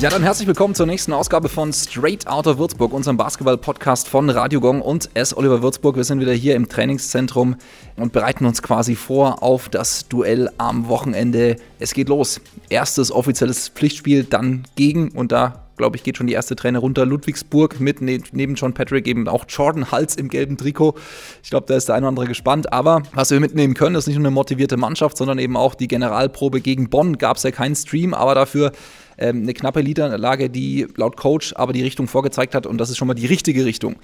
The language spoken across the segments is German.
Ja, dann herzlich willkommen zur nächsten Ausgabe von Straight Outta Würzburg, unserem Basketball-Podcast von Radio Gong und S. Oliver Würzburg. Wir sind wieder hier im Trainingszentrum und bereiten uns quasi vor auf das Duell am Wochenende. Es geht los. Erstes offizielles Pflichtspiel, dann gegen und da glaube ich, geht schon die erste Träne runter. Ludwigsburg mit ne, neben John Patrick eben auch Jordan Hals im gelben Trikot. Ich glaube, da ist der eine oder andere gespannt. Aber was wir mitnehmen können, ist nicht nur eine motivierte Mannschaft, sondern eben auch die Generalprobe gegen Bonn. Gab es ja keinen Stream, aber dafür ähm, eine knappe Niederlage, die laut Coach aber die Richtung vorgezeigt hat. Und das ist schon mal die richtige Richtung.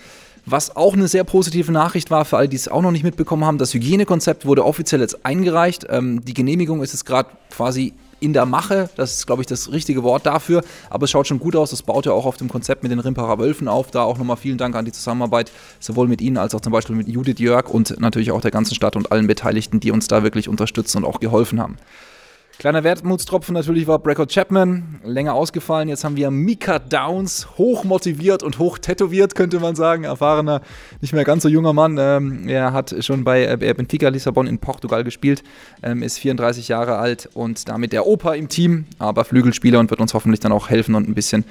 Was auch eine sehr positive Nachricht war für alle, die es auch noch nicht mitbekommen haben, das Hygienekonzept wurde offiziell jetzt eingereicht. Ähm, die Genehmigung ist jetzt gerade quasi in der Mache. Das ist, glaube ich, das richtige Wort dafür. Aber es schaut schon gut aus. Das baut ja auch auf dem Konzept mit den Rimparer Wölfen auf. Da auch nochmal vielen Dank an die Zusammenarbeit, sowohl mit Ihnen als auch zum Beispiel mit Judith Jörg und natürlich auch der ganzen Stadt und allen Beteiligten, die uns da wirklich unterstützen und auch geholfen haben. Kleiner Wertmutstropfen natürlich war Brecko Chapman, länger ausgefallen. Jetzt haben wir Mika Downs, hoch motiviert und hoch tätowiert, könnte man sagen. Erfahrener, nicht mehr ganz so junger Mann. Ähm, er hat schon bei äh, Benfica Lissabon in Portugal gespielt, ähm, ist 34 Jahre alt und damit der Opa im Team, aber Flügelspieler und wird uns hoffentlich dann auch helfen und ein bisschen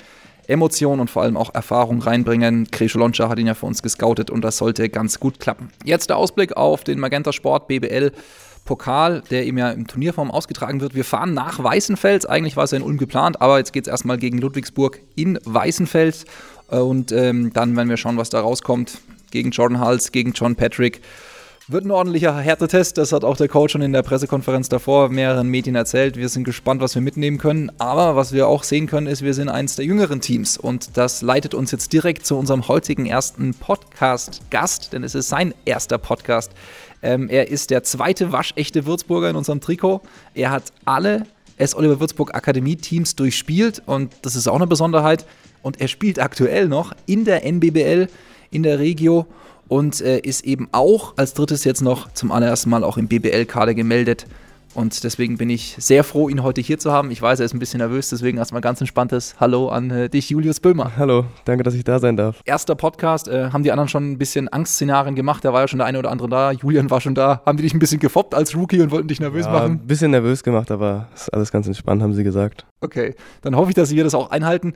Emotion und vor allem auch Erfahrung reinbringen. Kresho Loncha hat ihn ja für uns gescoutet und das sollte ganz gut klappen. Jetzt der Ausblick auf den Magenta Sport BBL Pokal, der eben ja im Turnierform ausgetragen wird. Wir fahren nach Weißenfels. Eigentlich war es ja in Ulm geplant, aber jetzt geht es erstmal gegen Ludwigsburg in Weißenfels. Und ähm, dann werden wir schauen, was da rauskommt. Gegen Jordan Hals, gegen John Patrick. Wird ein ordentlicher Härtetest, das hat auch der Coach schon in der Pressekonferenz davor mehreren Medien erzählt. Wir sind gespannt, was wir mitnehmen können. Aber was wir auch sehen können, ist, wir sind eins der jüngeren Teams. Und das leitet uns jetzt direkt zu unserem heutigen ersten Podcast-Gast, denn es ist sein erster Podcast ähm, er ist der zweite waschechte Würzburger in unserem Trikot. Er hat alle S. Oliver Würzburg Akademie-Teams durchspielt und das ist auch eine Besonderheit. Und er spielt aktuell noch in der NBBL, in der Regio und äh, ist eben auch als drittes jetzt noch zum allerersten Mal auch im BBL-Kader gemeldet. Und deswegen bin ich sehr froh, ihn heute hier zu haben. Ich weiß, er ist ein bisschen nervös, deswegen erstmal ganz entspanntes Hallo an äh, dich, Julius Böhmer. Hallo, danke, dass ich da sein darf. Erster Podcast, äh, haben die anderen schon ein bisschen Angstszenarien gemacht? Da war ja schon der eine oder andere da, Julian war schon da. Haben die dich ein bisschen gefoppt als Rookie und wollten dich nervös ja, machen? Ein bisschen nervös gemacht, aber ist alles ganz entspannt, haben sie gesagt. Okay, dann hoffe ich, dass sie das auch einhalten.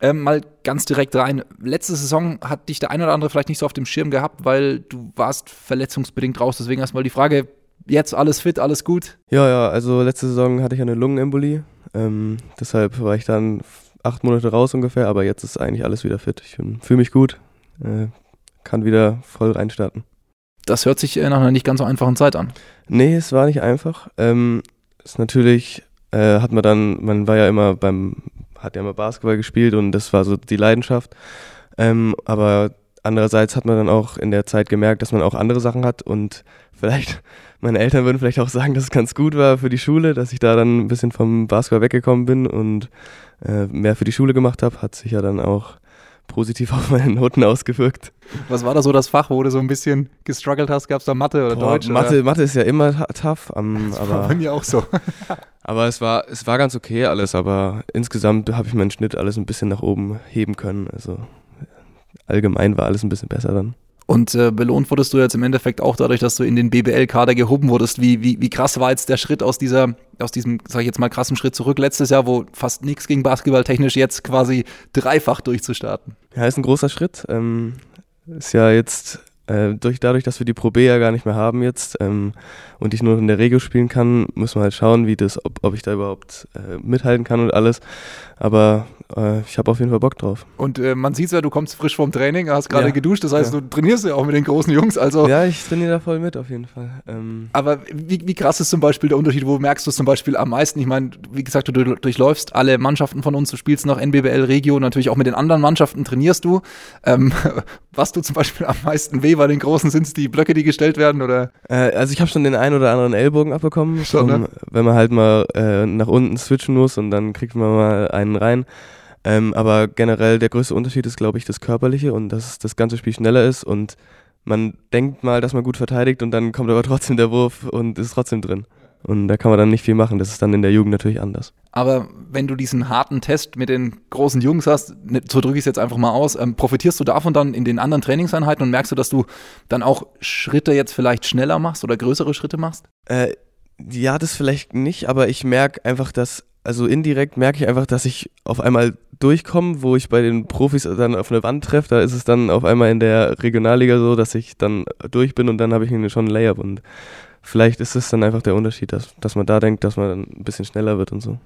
Ähm, mal ganz direkt rein. Letzte Saison hat dich der eine oder andere vielleicht nicht so auf dem Schirm gehabt, weil du warst verletzungsbedingt raus. Deswegen erstmal die Frage, jetzt alles fit, alles gut? Ja, ja, also letzte Saison hatte ich eine Lungenembolie. Ähm, deshalb war ich dann acht Monate raus ungefähr, aber jetzt ist eigentlich alles wieder fit. Ich fühle mich gut, äh, kann wieder voll reinstarten. Das hört sich nach einer nicht ganz so einfachen Zeit an. Nee, es war nicht einfach. Ähm, ist natürlich, äh, hat man dann, man war ja immer beim, hat ja immer Basketball gespielt und das war so die Leidenschaft. Ähm, aber andererseits hat man dann auch in der Zeit gemerkt, dass man auch andere Sachen hat und vielleicht meine Eltern würden vielleicht auch sagen, dass es ganz gut war für die Schule, dass ich da dann ein bisschen vom Basketball weggekommen bin und äh, mehr für die Schule gemacht habe, hat sich ja dann auch positiv auf meine Noten ausgewirkt. Was war da so das Fach, wo du so ein bisschen gestruggelt hast? Gab es da Mathe oder Boah, Deutsch? Mathe, oder? Mathe ist ja immer tough. Um, das aber, war bei mir auch so. aber es war, es war ganz okay alles, aber insgesamt habe ich meinen Schnitt alles ein bisschen nach oben heben können. Also allgemein war alles ein bisschen besser dann. Und äh, belohnt wurdest du jetzt im Endeffekt auch dadurch, dass du in den BBL-Kader gehoben wurdest. Wie, wie, wie krass war jetzt der Schritt aus dieser, aus diesem, sag ich jetzt mal, krassen Schritt zurück letztes Jahr, wo fast nichts ging Basketball technisch jetzt quasi dreifach durchzustarten? Ja, ist ein großer Schritt. Ähm, ist ja jetzt äh, durch, dadurch, dass wir die Pro B ja gar nicht mehr haben jetzt ähm, und ich nur in der Regio spielen kann, müssen wir halt schauen, wie das, ob, ob ich da überhaupt äh, mithalten kann und alles. Aber äh, ich habe auf jeden Fall Bock drauf. Und äh, man sieht ja, du kommst frisch vom Training, hast gerade ja. geduscht, das heißt, ja. du trainierst ja auch mit den großen Jungs. Also ja, ich trainiere da voll mit auf jeden Fall. Ähm Aber wie, wie krass ist zum Beispiel der Unterschied? Wo merkst du es zum Beispiel am meisten? Ich meine, wie gesagt, du durchläufst alle Mannschaften von uns, du spielst noch NBBL Regio, natürlich auch mit den anderen Mannschaften trainierst du. Ähm, was du zum Beispiel am meisten weh bei den Großen sind es die Blöcke, die gestellt werden? oder? Äh, also ich habe schon den einen oder anderen Ellbogen abbekommen, schon, um, ne? wenn man halt mal äh, nach unten switchen muss und dann kriegt man mal einen rein. Ähm, aber generell der größte Unterschied ist, glaube ich, das Körperliche und dass das ganze Spiel schneller ist und man denkt mal, dass man gut verteidigt und dann kommt aber trotzdem der Wurf und ist trotzdem drin. Und da kann man dann nicht viel machen. Das ist dann in der Jugend natürlich anders. Aber wenn du diesen harten Test mit den großen Jungs hast, ne, so drücke ich es jetzt einfach mal aus, ähm, profitierst du davon dann in den anderen Trainingseinheiten und merkst du, dass du dann auch Schritte jetzt vielleicht schneller machst oder größere Schritte machst? Äh, ja, das vielleicht nicht, aber ich merke einfach, dass also indirekt merke ich einfach, dass ich auf einmal durchkomme, wo ich bei den Profis dann auf eine Wand treffe. Da ist es dann auf einmal in der Regionalliga so, dass ich dann durch bin und dann habe ich schon ein Layup. Und vielleicht ist es dann einfach der Unterschied, dass, dass man da denkt, dass man ein bisschen schneller wird und so.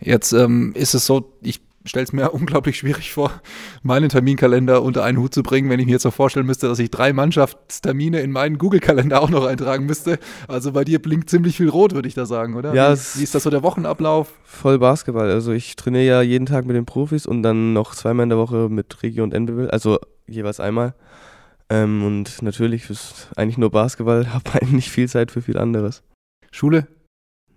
Jetzt ähm, ist es so, ich stelle es mir unglaublich schwierig vor, meinen Terminkalender unter einen Hut zu bringen, wenn ich mir jetzt so vorstellen müsste, dass ich drei Mannschaftstermine in meinen Google-Kalender auch noch eintragen müsste. Also bei dir blinkt ziemlich viel rot, würde ich da sagen, oder? Ja, wie, wie ist das so der Wochenablauf? Voll Basketball. Also ich trainiere ja jeden Tag mit den Profis und dann noch zweimal in der Woche mit Regio und NBW, also jeweils einmal. Ähm, und natürlich ist eigentlich nur Basketball, habe eigentlich nicht viel Zeit für viel anderes. Schule?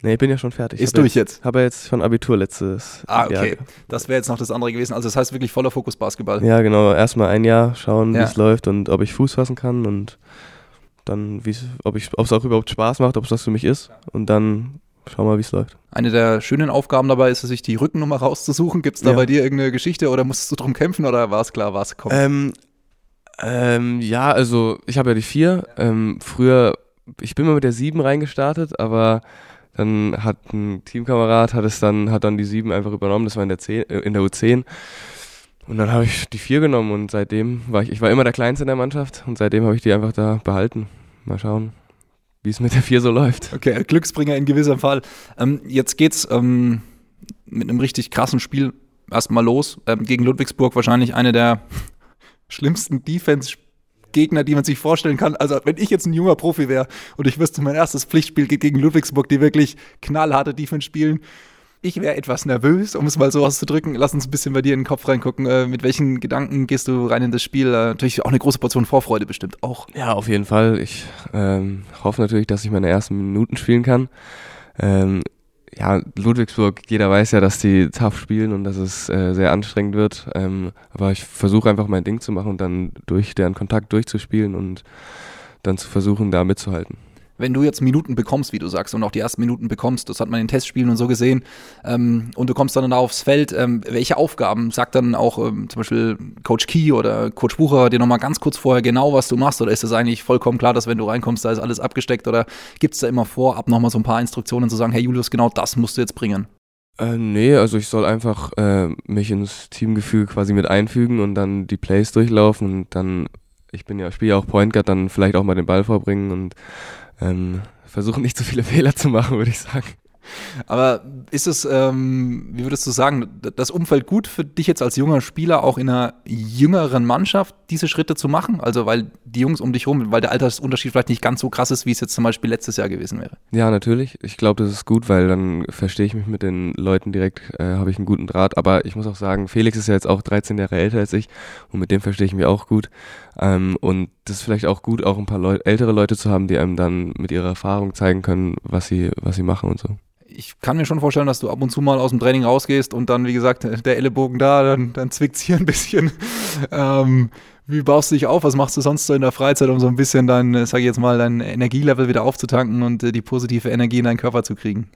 Nee, ich bin ja schon fertig. Ist durch jetzt? jetzt. Habe jetzt schon Abitur letztes Ah, okay. Jahr. Das wäre jetzt noch das andere gewesen. Also das heißt wirklich voller Fokus Basketball. Ja, genau. Erstmal ein Jahr schauen, ja. wie es läuft und ob ich Fuß fassen kann und dann, ob es auch überhaupt Spaß macht, ob es das für mich ist. Und dann schauen wir mal, wie es läuft. Eine der schönen Aufgaben dabei ist es, sich die Rückennummer rauszusuchen. Gibt es da ja. bei dir irgendeine Geschichte oder musstest du drum kämpfen oder war es klar, was kommt? Ähm, ähm, ja, also ich habe ja die vier. Ähm, früher, ich bin mal mit der sieben reingestartet, aber dann hat ein Teamkamerad hat es dann, hat dann die 7 einfach übernommen, das war in der, 10, äh, in der U10. Und dann habe ich die 4 genommen und seitdem war ich, ich war immer der Kleinste in der Mannschaft und seitdem habe ich die einfach da behalten. Mal schauen, wie es mit der 4 so läuft. Okay, Glücksbringer in gewissem Fall. Ähm, jetzt geht's ähm, mit einem richtig krassen Spiel erstmal los. Ähm, gegen Ludwigsburg wahrscheinlich eine der schlimmsten Defense Gegner, die man sich vorstellen kann. Also wenn ich jetzt ein junger Profi wäre und ich wüsste, mein erstes Pflichtspiel geht gegen Ludwigsburg, die wirklich knallharte Defense spielen, ich wäre etwas nervös, um es mal so auszudrücken. Lass uns ein bisschen bei dir in den Kopf reingucken. Äh, mit welchen Gedanken gehst du rein in das Spiel? Äh, natürlich auch eine große Portion Vorfreude bestimmt auch. Ja, auf jeden Fall. Ich ähm, hoffe natürlich, dass ich meine ersten Minuten spielen kann. Ähm, ja, Ludwigsburg, jeder weiß ja, dass die tough spielen und dass es äh, sehr anstrengend wird. Ähm, aber ich versuche einfach mein Ding zu machen und dann durch deren Kontakt durchzuspielen und dann zu versuchen, da mitzuhalten wenn du jetzt Minuten bekommst, wie du sagst, und auch die ersten Minuten bekommst, das hat man in Testspielen und so gesehen, ähm, und du kommst dann da aufs Feld, ähm, welche Aufgaben sagt dann auch ähm, zum Beispiel Coach Key oder Coach Bucher dir nochmal ganz kurz vorher genau, was du machst, oder ist es eigentlich vollkommen klar, dass wenn du reinkommst, da ist alles abgesteckt, oder gibt es da immer vorab nochmal so ein paar Instruktionen zu sagen, hey Julius, genau das musst du jetzt bringen? Äh, nee, also ich soll einfach äh, mich ins Teamgefühl quasi mit einfügen und dann die Plays durchlaufen und dann, ich bin ja, spiele ja auch Point Guard, dann vielleicht auch mal den Ball vorbringen und ähm, versuchen nicht zu viele Fehler zu machen, würde ich sagen. Aber ist es, ähm, wie würdest du sagen, das Umfeld gut für dich jetzt als junger Spieler, auch in einer jüngeren Mannschaft diese Schritte zu machen? Also weil die Jungs um dich rum, weil der Altersunterschied vielleicht nicht ganz so krass ist, wie es jetzt zum Beispiel letztes Jahr gewesen wäre. Ja, natürlich. Ich glaube, das ist gut, weil dann verstehe ich mich mit den Leuten direkt, äh, habe ich einen guten Draht. Aber ich muss auch sagen, Felix ist ja jetzt auch 13 Jahre älter als ich und mit dem verstehe ich mich auch gut. Ähm, und das ist vielleicht auch gut, auch ein paar Leu ältere Leute zu haben, die einem dann mit ihrer Erfahrung zeigen können, was sie, was sie machen und so ich kann mir schon vorstellen, dass du ab und zu mal aus dem Training rausgehst und dann, wie gesagt, der Ellenbogen da, dann, dann zwickt es hier ein bisschen. Ähm, wie baust du dich auf? Was machst du sonst so in der Freizeit, um so ein bisschen dein, sag ich jetzt mal, dein Energielevel wieder aufzutanken und äh, die positive Energie in deinen Körper zu kriegen?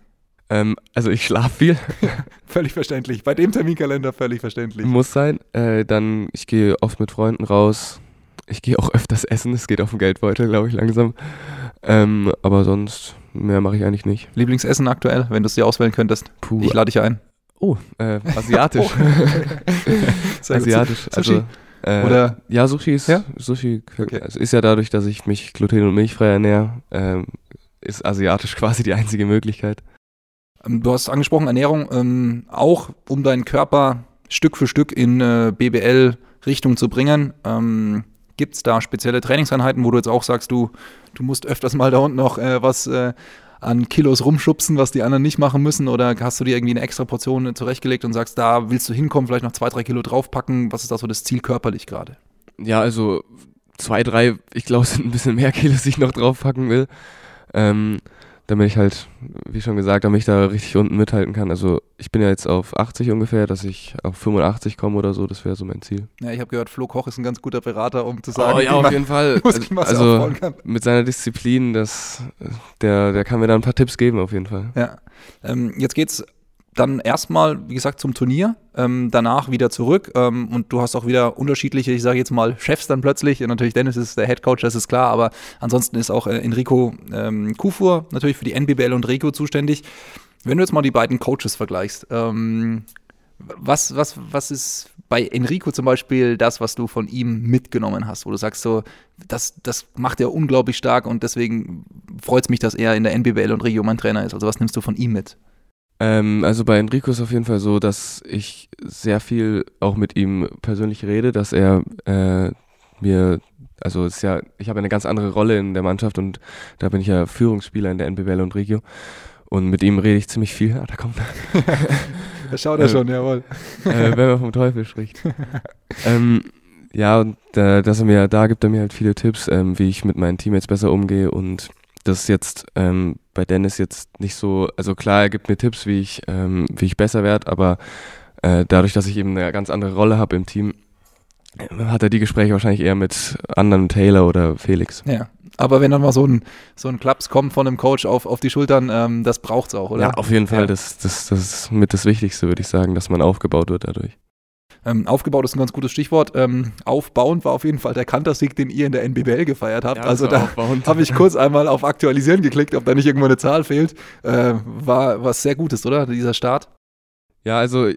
Ähm, also ich schlafe viel. völlig verständlich. Bei dem Terminkalender völlig verständlich. Muss sein. Äh, dann, ich gehe oft mit Freunden raus. Ich gehe auch öfters essen. Es geht auf den Geldbeutel, glaube ich, langsam. Ähm, aber sonst Mehr mache ich eigentlich nicht. Lieblingsessen aktuell, wenn du es dir auswählen könntest? Puh. Ich lade dich ein. Oh, äh, asiatisch. oh. asiatisch. Also, äh, Oder? Ja, Sushi ist, ja? Sushi okay. also ist ja dadurch, dass ich mich gluten- und milchfrei ernähre, ähm, ist asiatisch quasi die einzige Möglichkeit. Ähm, du hast angesprochen, Ernährung, ähm, auch um deinen Körper Stück für Stück in äh, BBL-Richtung zu bringen. Ähm, Gibt es da spezielle Trainingseinheiten, wo du jetzt auch sagst, du, du musst öfters mal da unten noch äh, was äh, an Kilos rumschubsen, was die anderen nicht machen müssen? Oder hast du dir irgendwie eine extra Portion zurechtgelegt und sagst, da willst du hinkommen, vielleicht noch zwei, drei Kilo draufpacken? Was ist da so das Ziel körperlich gerade? Ja, also zwei, drei, ich glaube, sind ein bisschen mehr Kilos, die ich noch draufpacken will. Ähm, damit ich halt, wie schon gesagt, damit ich da richtig unten mithalten kann. Also ich bin ja jetzt auf 80 ungefähr, dass ich auf 85 komme oder so, das wäre so mein Ziel. Ja, ich habe gehört, Flo Koch ist ein ganz guter Berater, um zu sagen, oh, ja, auf jeden Fall. Also mit seiner Disziplin, das, der, der kann mir da ein paar Tipps geben, auf jeden Fall. Ja. Ähm, jetzt geht's dann erstmal, wie gesagt, zum Turnier, ähm, danach wieder zurück ähm, und du hast auch wieder unterschiedliche, ich sage jetzt mal, Chefs dann plötzlich. Und natürlich Dennis ist der Head Coach, das ist klar, aber ansonsten ist auch äh, Enrico ähm, Kufur natürlich für die NBBL und Regio zuständig. Wenn du jetzt mal die beiden Coaches vergleichst, ähm, was, was, was ist bei Enrico zum Beispiel das, was du von ihm mitgenommen hast, wo du sagst, so, das, das macht er unglaublich stark und deswegen freut es mich, dass er in der NBBL und Regio mein Trainer ist. Also was nimmst du von ihm mit? Ähm, also bei Enrico ist auf jeden Fall so, dass ich sehr viel auch mit ihm persönlich rede, dass er äh, mir, also ist ja, ich habe eine ganz andere Rolle in der Mannschaft und da bin ich ja Führungsspieler in der NBBL und Regio. Und mit ihm rede ich ziemlich viel. Ah, da kommt Da schaut er äh, schon, jawohl. Äh, wenn man vom Teufel spricht. ähm, ja, und äh, dass er mir, da gibt er mir halt viele Tipps, ähm, wie ich mit meinen Teammates besser umgehe und das ist jetzt ähm, bei Dennis jetzt nicht so, also klar, er gibt mir Tipps, wie ich, ähm, wie ich besser werde, aber äh, dadurch, dass ich eben eine ganz andere Rolle habe im Team, hat er die Gespräche wahrscheinlich eher mit anderen Taylor oder Felix. Ja, aber wenn dann mal so ein, so ein Klaps kommt von einem Coach auf, auf die Schultern, ähm, das braucht es auch, oder? Ja, auf jeden Fall. Ja. Das, das, das ist mit das Wichtigste, würde ich sagen, dass man aufgebaut wird dadurch. Ähm, aufgebaut ist ein ganz gutes Stichwort. Ähm, aufbauend war auf jeden Fall der Kantersieg, den ihr in der NBBL gefeiert habt. Ja, also da habe ich kurz einmal auf Aktualisieren geklickt, ob da nicht irgendwo eine Zahl fehlt. Äh, war was sehr Gutes, oder? Dieser Start. Ja, also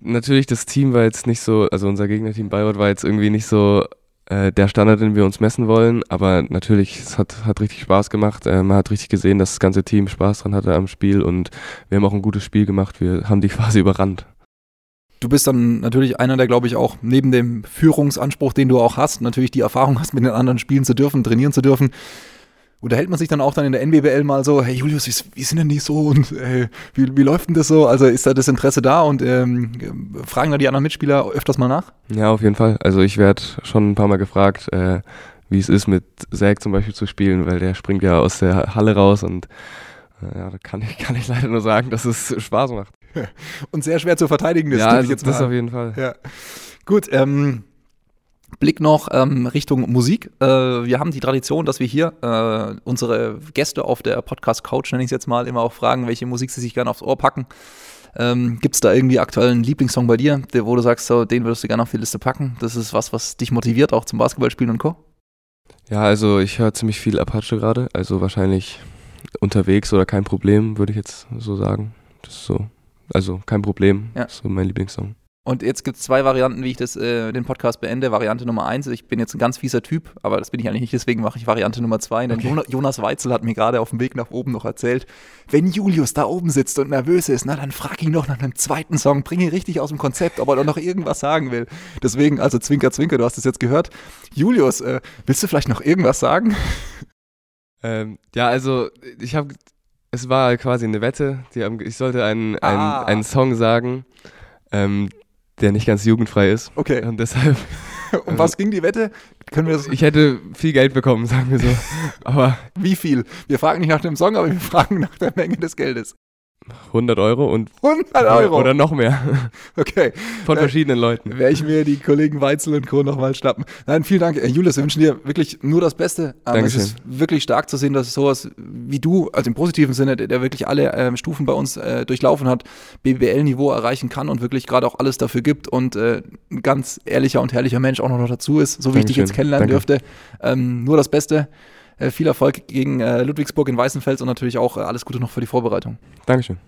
natürlich das Team war jetzt nicht so, also unser Gegnerteam Bayreuth war jetzt irgendwie nicht so äh, der Standard, den wir uns messen wollen, aber natürlich, es hat, hat richtig Spaß gemacht. Äh, man hat richtig gesehen, dass das ganze Team Spaß dran hatte am Spiel und wir haben auch ein gutes Spiel gemacht. Wir haben die quasi überrannt. Du bist dann natürlich einer, der, glaube ich, auch neben dem Führungsanspruch, den du auch hast, natürlich die Erfahrung hast, mit den anderen spielen zu dürfen, trainieren zu dürfen unterhält man sich dann auch dann in der NBBL mal so, hey Julius, wie, wie sind denn die so und äh, wie, wie läuft denn das so? Also ist da das Interesse da und ähm, fragen da die anderen Mitspieler öfters mal nach? Ja, auf jeden Fall. Also ich werde schon ein paar Mal gefragt, äh, wie es ist, mit Zack zum Beispiel zu spielen, weil der springt ja aus der Halle raus und ja, da kann ich, kann ich leider nur sagen, dass es Spaß macht. und sehr schwer zu verteidigen ist. Ja, also das auf jeden Fall. Ja. Gut, ähm, Blick noch ähm, Richtung Musik. Äh, wir haben die Tradition, dass wir hier äh, unsere Gäste auf der Podcast Couch, nenne ich es jetzt mal, immer auch fragen, welche Musik sie sich gerne aufs Ohr packen. Ähm, Gibt es da irgendwie aktuell einen Lieblingssong bei dir, der, wo du sagst, so, den würdest du gerne auf die Liste packen? Das ist was, was dich motiviert, auch zum Basketballspielen und Co. Ja, also ich höre ziemlich viel Apache gerade, also wahrscheinlich unterwegs oder kein Problem, würde ich jetzt so sagen. Das ist so, also kein Problem, ja. so mein Lieblingssong. Und jetzt gibt es zwei Varianten, wie ich das, äh, den Podcast beende. Variante Nummer eins, ich bin jetzt ein ganz fieser Typ, aber das bin ich eigentlich nicht, deswegen mache ich Variante Nummer zwei. Denn okay. Jonas Weitzel hat mir gerade auf dem Weg nach oben noch erzählt, wenn Julius da oben sitzt und nervös ist, na dann frag ihn noch nach einem zweiten Song, bring ihn richtig aus dem Konzept, ob er doch noch irgendwas sagen will. Deswegen, also Zwinker, Zwinker, du hast es jetzt gehört. Julius, äh, willst du vielleicht noch irgendwas sagen? Ähm, ja, also ich habe, es war quasi eine Wette, haben, ich sollte einen, ah. einen Song sagen, ähm, der nicht ganz jugendfrei ist. Okay. Und deshalb. um was ging die Wette? Können wir das ich hätte viel Geld bekommen, sagen wir so. Aber wie viel? Wir fragen nicht nach dem Song, aber wir fragen nach der Menge des Geldes. 100 Euro und 100 Euro oder noch mehr. Okay. Von verschiedenen Leuten. Werde ich mir die Kollegen Weitzel und Co. nochmal schnappen. Nein, vielen Dank. Julius, wir wünschen dir wirklich nur das Beste. Aber Dankeschön. es ist wirklich stark zu sehen, dass sowas wie du, also im positiven Sinne, der, der wirklich alle ähm, Stufen bei uns äh, durchlaufen hat, BBL-Niveau erreichen kann und wirklich gerade auch alles dafür gibt und äh, ein ganz ehrlicher und herrlicher Mensch auch noch dazu ist, so wie Dankeschön. ich dich jetzt kennenlernen Danke. dürfte. Ähm, nur das Beste. Äh, viel Erfolg gegen äh, Ludwigsburg in Weißenfels und natürlich auch äh, alles Gute noch für die Vorbereitung. Dankeschön.